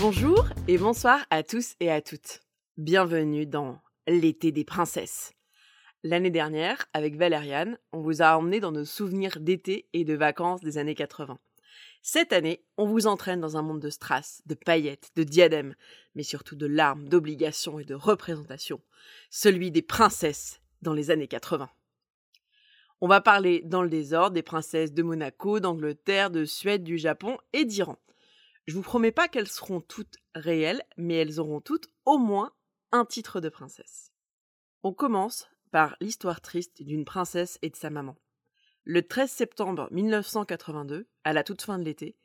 Bonjour et bonsoir à tous et à toutes. Bienvenue dans l'été des princesses. L'année dernière, avec Valériane, on vous a emmené dans nos souvenirs d'été et de vacances des années 80. Cette année, on vous entraîne dans un monde de strass, de paillettes, de diadèmes, mais surtout de larmes, d'obligations et de représentations. Celui des princesses dans les années 80. On va parler dans le désordre des princesses de Monaco, d'Angleterre, de Suède, du Japon et d'Iran. Je vous promets pas qu'elles seront toutes réelles, mais elles auront toutes au moins un titre de princesse. On commence par l'histoire triste d'une princesse et de sa maman. Le 13 septembre 1982, à la toute fin de l'été,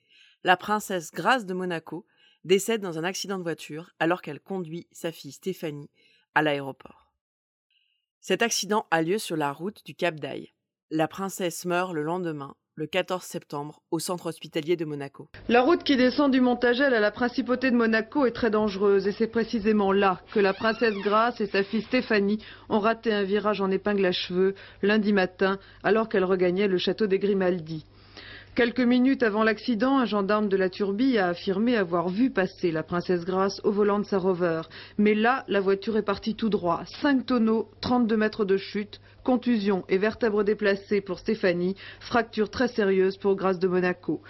la princesse Grace de Monaco décède dans un accident de voiture alors qu'elle conduit sa fille Stéphanie à l'aéroport. Cet accident a lieu sur la route du Cap d'Aille. La princesse meurt le lendemain le 14 septembre au centre hospitalier de Monaco. La route qui descend du Montagel à la principauté de Monaco est très dangereuse et c'est précisément là que la princesse Grace et sa fille Stéphanie ont raté un virage en épingle à cheveux lundi matin alors qu'elles regagnaient le château des Grimaldi. Quelques minutes avant l'accident, un gendarme de la Turbie a affirmé avoir vu passer la princesse Grace au volant de sa rover. Mais là, la voiture est partie tout droit. 5 tonneaux, 32 mètres de chute, contusion et vertèbres déplacées pour Stéphanie, fracture très sérieuse pour Grace de Monaco.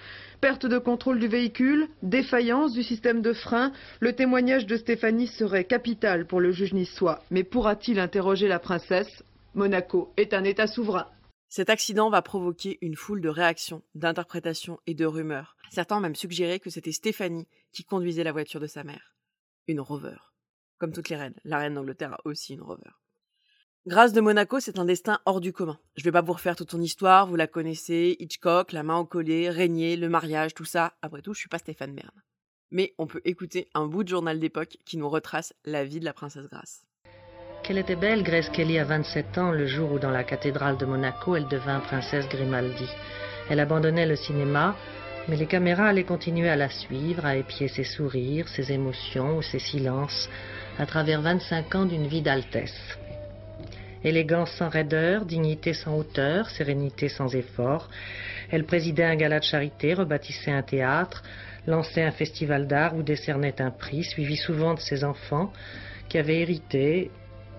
Perte de contrôle du véhicule, défaillance du système de frein, le témoignage de Stéphanie serait capital pour le juge niçois. Mais pourra-t-il interroger la princesse? Monaco est un État souverain. Cet accident va provoquer une foule de réactions, d'interprétations et de rumeurs. Certains ont même suggéré que c'était Stéphanie qui conduisait la voiture de sa mère. Une rover. Comme toutes les reines, la reine d'Angleterre a aussi une rover. Grâce de Monaco, c'est un destin hors du commun. Je vais pas vous refaire toute son histoire, vous la connaissez, Hitchcock, la main au collet, Régnier, le mariage, tout ça. Après tout, je suis pas Stéphane Bern. Mais on peut écouter un bout de journal d'époque qui nous retrace la vie de la princesse Grace. Qu'elle était belle, Grace Kelly, à 27 ans, le jour où, dans la cathédrale de Monaco, elle devint princesse Grimaldi. Elle abandonnait le cinéma, mais les caméras allaient continuer à la suivre, à épier ses sourires, ses émotions ou ses silences, à travers 25 ans d'une vie d'altesse. Élégance sans raideur, dignité sans hauteur, sérénité sans effort, elle présidait un gala de charité, rebâtissait un théâtre, lançait un festival d'art ou décernait un prix, suivi souvent de ses enfants, qui avaient hérité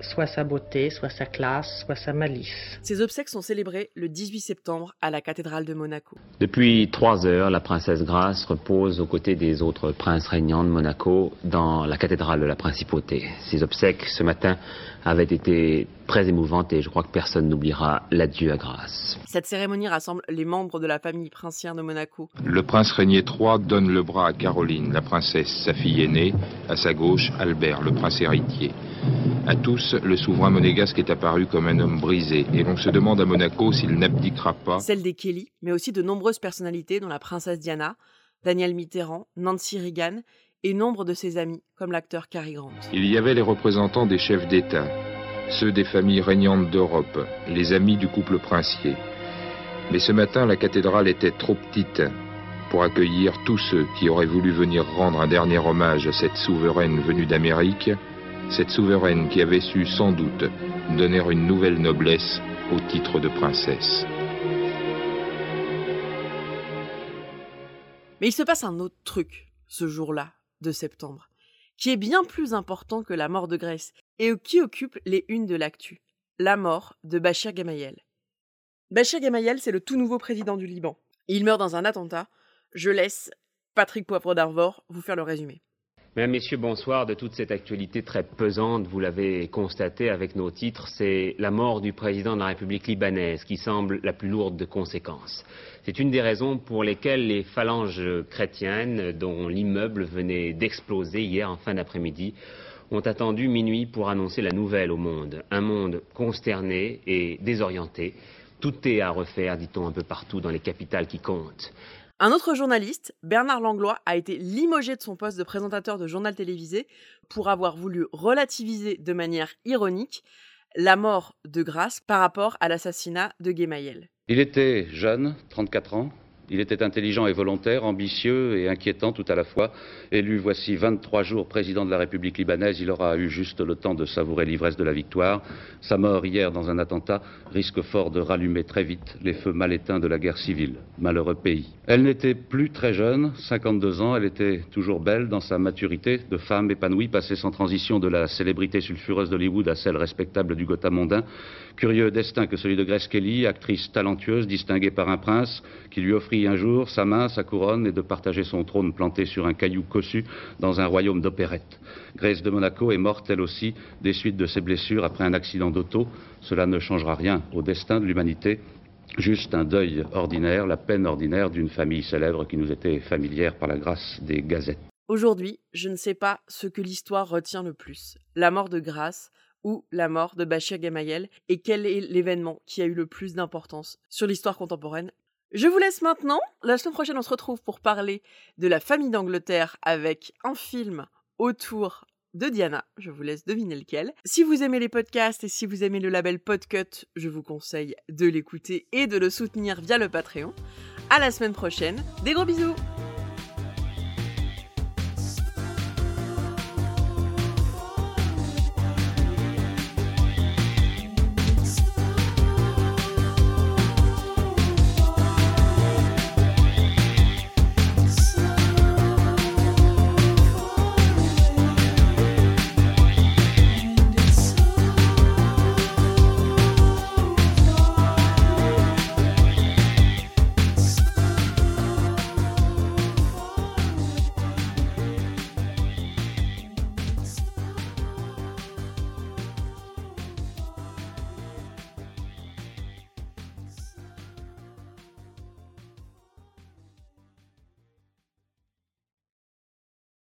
soit sa beauté, soit sa classe, soit sa malice. Ses obsèques sont célébrées le 18 septembre à la cathédrale de Monaco. Depuis trois heures, la princesse Grace repose aux côtés des autres princes régnants de Monaco dans la cathédrale de la principauté. Ses obsèques ce matin avaient été très émouvantes et je crois que personne n'oubliera l'adieu à Grace. Cette cérémonie rassemble les membres de la famille princière de Monaco. Le prince régnier III donne le bras à Caroline, la princesse, sa fille aînée, à sa gauche Albert, le prince héritier. À tous, le souverain monégasque est apparu comme un homme brisé, et l'on se demande à Monaco s'il n'abdiquera pas. Celle des Kelly, mais aussi de nombreuses personnalités dont la princesse Diana, Daniel Mitterrand, Nancy Reagan et nombre de ses amis, comme l'acteur Cary Grant. Il y avait les représentants des chefs d'État, ceux des familles régnantes d'Europe, les amis du couple princier. Mais ce matin, la cathédrale était trop petite pour accueillir tous ceux qui auraient voulu venir rendre un dernier hommage à cette souveraine venue d'Amérique cette souveraine qui avait su sans doute donner une nouvelle noblesse au titre de princesse. Mais il se passe un autre truc ce jour-là de septembre, qui est bien plus important que la mort de Grèce et qui occupe les unes de l'actu. La mort de Bachir Gamayel. Bachir Gamayel, c'est le tout nouveau président du Liban. Il meurt dans un attentat. Je laisse Patrick Poivre d'Arvor vous faire le résumé. Mesdames, Messieurs, bonsoir. De toute cette actualité très pesante, vous l'avez constaté avec nos titres, c'est la mort du président de la République libanaise qui semble la plus lourde de conséquences. C'est une des raisons pour lesquelles les phalanges chrétiennes, dont l'immeuble venait d'exploser hier en fin d'après-midi, ont attendu minuit pour annoncer la nouvelle au monde. Un monde consterné et désorienté. Tout est à refaire, dit-on un peu partout dans les capitales qui comptent. Un autre journaliste, Bernard Langlois, a été limogé de son poste de présentateur de journal télévisé pour avoir voulu relativiser de manière ironique la mort de Grace par rapport à l'assassinat de Gemayel. Il était jeune, 34 ans, Il était intelligent et volontaire, ambitieux et inquiétant tout à la fois. Élu voici 23 jours président de la République libanaise, il aura eu juste le temps de savourer l'ivresse de la victoire. Sa mort hier dans un attentat risque fort de rallumer très vite les feux mal éteints de la guerre civile. Malheureux pays. Elle n'était plus très jeune, 52 ans, elle était toujours belle dans sa maturité de femme épanouie, passée sans transition de la célébrité sulfureuse d'Hollywood à celle respectable du Gotham mondain. Curieux destin que celui de Grace Kelly, actrice talentueuse, distinguée par un prince, qui lui offrit un jour sa main, sa couronne et de partager son trône planté sur un caillou cossu dans un royaume d'opérette. Grace de Monaco est morte elle aussi des suites de ses blessures après un accident d'auto. Cela ne changera rien au destin de l'humanité. Juste un deuil ordinaire, la peine ordinaire d'une famille célèbre qui nous était familière par la grâce des gazettes. Aujourd'hui, je ne sais pas ce que l'histoire retient le plus, la mort de Grace ou la mort de Bachir Gemayel, et quel est l'événement qui a eu le plus d'importance sur l'histoire contemporaine? Je vous laisse maintenant. La semaine prochaine, on se retrouve pour parler de la famille d'Angleterre avec un film autour de Diana. Je vous laisse deviner lequel. Si vous aimez les podcasts et si vous aimez le label Podcut, je vous conseille de l'écouter et de le soutenir via le Patreon. À la semaine prochaine. Des gros bisous!